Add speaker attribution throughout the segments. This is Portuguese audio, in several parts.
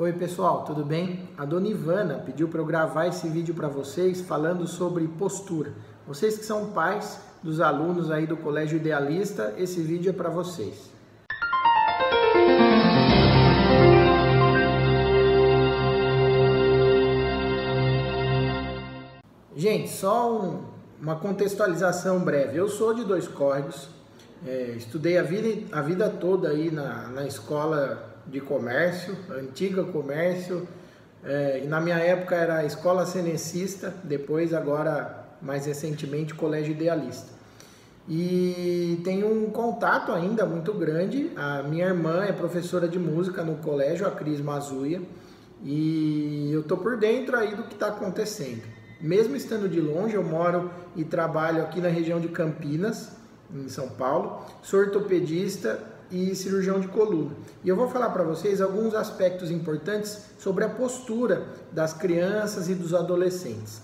Speaker 1: Oi pessoal, tudo bem? A dona Ivana pediu para eu gravar esse vídeo para vocês falando sobre postura. Vocês que são pais dos alunos aí do Colégio Idealista, esse vídeo é para vocês. Gente, só um, uma contextualização breve. Eu sou de Dois Córregos, é, estudei a vida, a vida toda aí na, na escola de comércio, antiga comércio, é, e na minha época era escola cenecista, depois agora mais recentemente colégio idealista. E tenho um contato ainda muito grande. A minha irmã é professora de música no colégio, a Cris Mazuia, e eu tô por dentro aí do que está acontecendo. Mesmo estando de longe, eu moro e trabalho aqui na região de Campinas, em São Paulo. Sou ortopedista e cirurgião de coluna. E eu vou falar para vocês alguns aspectos importantes sobre a postura das crianças e dos adolescentes.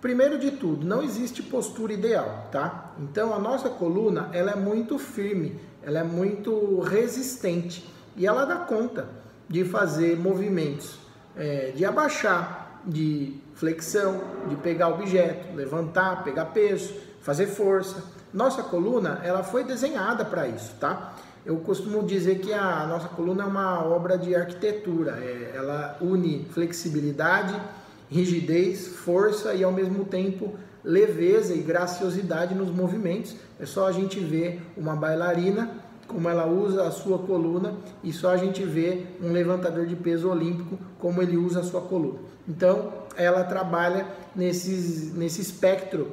Speaker 1: Primeiro de tudo, não existe postura ideal, tá? Então a nossa coluna ela é muito firme, ela é muito resistente e ela dá conta de fazer movimentos é, de abaixar, de flexão, de pegar objeto, levantar, pegar peso, fazer força. Nossa coluna ela foi desenhada para isso, tá? Eu costumo dizer que a nossa coluna é uma obra de arquitetura. É, ela une flexibilidade, rigidez, força e ao mesmo tempo leveza e graciosidade nos movimentos. É só a gente ver uma bailarina como ela usa a sua coluna e só a gente vê um levantador de peso olímpico como ele usa a sua coluna. Então, ela trabalha nesses, nesse espectro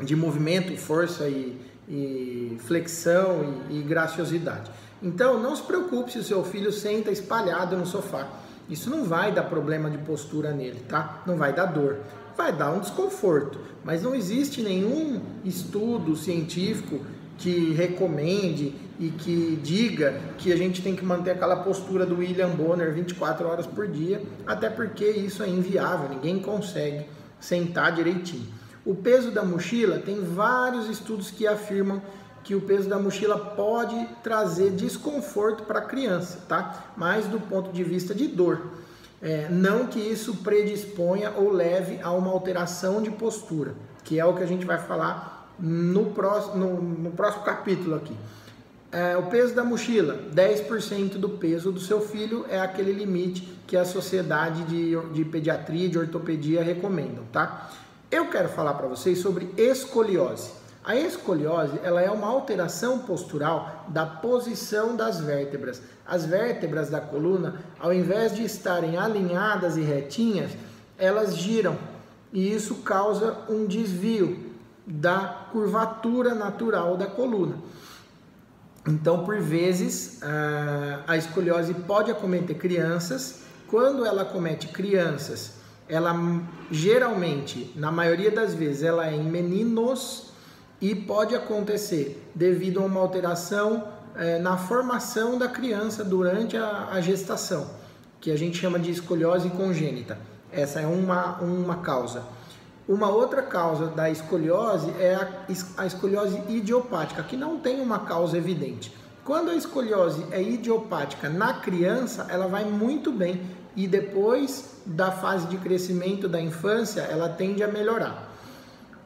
Speaker 1: de movimento, força e, e flexão e, e graciosidade. Então, não se preocupe se o seu filho senta espalhado no sofá. Isso não vai dar problema de postura nele, tá? Não vai dar dor. Vai dar um desconforto, mas não existe nenhum estudo científico que recomende e que diga que a gente tem que manter aquela postura do William Bonner 24 horas por dia, até porque isso é inviável, ninguém consegue sentar direitinho. O peso da mochila tem vários estudos que afirmam que o peso da mochila pode trazer desconforto para a criança, tá? Mas do ponto de vista de dor. É, não que isso predisponha ou leve a uma alteração de postura, que é o que a gente vai falar no próximo, no, no próximo capítulo aqui. É, o peso da mochila, 10% do peso do seu filho é aquele limite que a sociedade de, de pediatria, de ortopedia recomendam, tá? Eu quero falar para vocês sobre escoliose. A escoliose ela é uma alteração postural da posição das vértebras. As vértebras da coluna, ao invés de estarem alinhadas e retinhas, elas giram e isso causa um desvio da curvatura natural da coluna. Então, por vezes, a escoliose pode acometer crianças. Quando ela acomete crianças, ela geralmente, na maioria das vezes, ela é em meninos e pode acontecer devido a uma alteração é, na formação da criança durante a, a, gestação, que a gente chama de escoliose congênita. Essa é uma, uma causa. Uma outra causa da escoliose é a, a escoliose idiopática, que não tem uma causa evidente. Quando a escoliose é idiopática na criança, ela vai muito bem e depois da fase de crescimento da infância, ela tende a melhorar.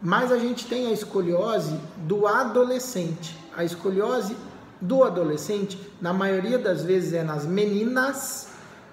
Speaker 1: Mas a gente tem a escoliose do adolescente. A escoliose do adolescente, na maioria das vezes é nas meninas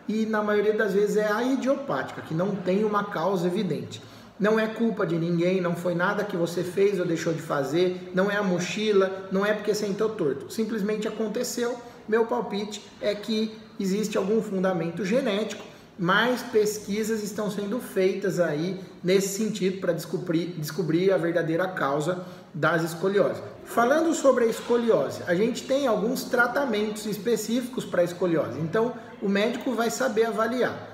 Speaker 1: e na maioria das vezes é a idiopática, que não tem uma causa evidente. Não é culpa de ninguém, não foi nada que você fez ou deixou de fazer, não é a mochila, não é porque sentou torto. Simplesmente aconteceu. Meu palpite é que existe algum fundamento genético, mas pesquisas estão sendo feitas aí nesse sentido para descobrir, descobrir a verdadeira causa das escolioses. Falando sobre a escoliose, a gente tem alguns tratamentos específicos para a escoliose, então o médico vai saber avaliar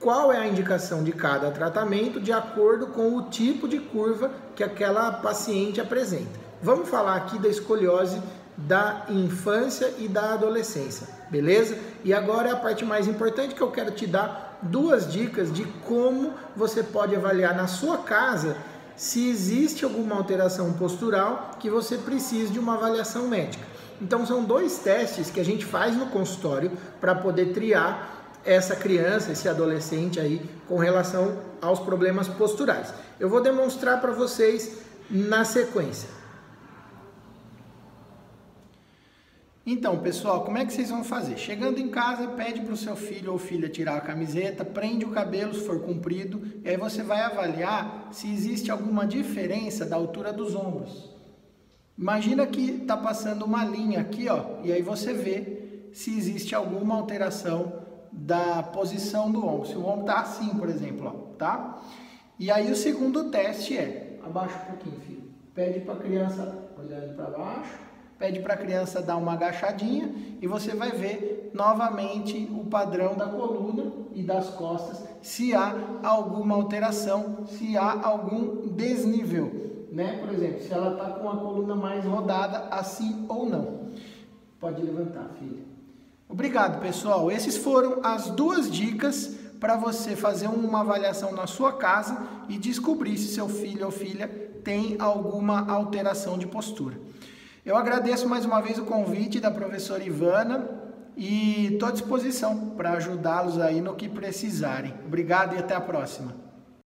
Speaker 1: qual é a indicação de cada tratamento de acordo com o tipo de curva que aquela paciente apresenta. Vamos falar aqui da escoliose da infância e da adolescência, beleza? E agora é a parte mais importante que eu quero te dar duas dicas de como você pode avaliar na sua casa se existe alguma alteração postural que você precise de uma avaliação médica. Então são dois testes que a gente faz no consultório para poder triar essa criança, esse adolescente aí com relação aos problemas posturais. Eu vou demonstrar para vocês na sequência. Então, pessoal, como é que vocês vão fazer? Chegando em casa, pede para o seu filho ou filha tirar a camiseta, prende o cabelo se for comprido, e aí você vai avaliar se existe alguma diferença da altura dos ombros. Imagina que está passando uma linha aqui, ó, e aí você vê se existe alguma alteração da posição do ombro. Se o ombro está assim, por exemplo, ó, tá? E aí o segundo teste é, abaixa um pouquinho, filho. Pede para a criança olhando para baixo, pede para a criança dar uma agachadinha e você vai ver novamente o padrão da coluna e das costas, se há alguma alteração, se há algum desnível, né? Por exemplo, se ela está com a coluna mais rodada, assim ou não. Pode levantar, filha. Obrigado, pessoal. Esses foram as duas dicas para você fazer uma avaliação na sua casa e descobrir se seu filho ou filha tem alguma alteração de postura. Eu agradeço mais uma vez o convite da professora Ivana e estou à disposição para ajudá-los aí no que precisarem. Obrigado e até a próxima.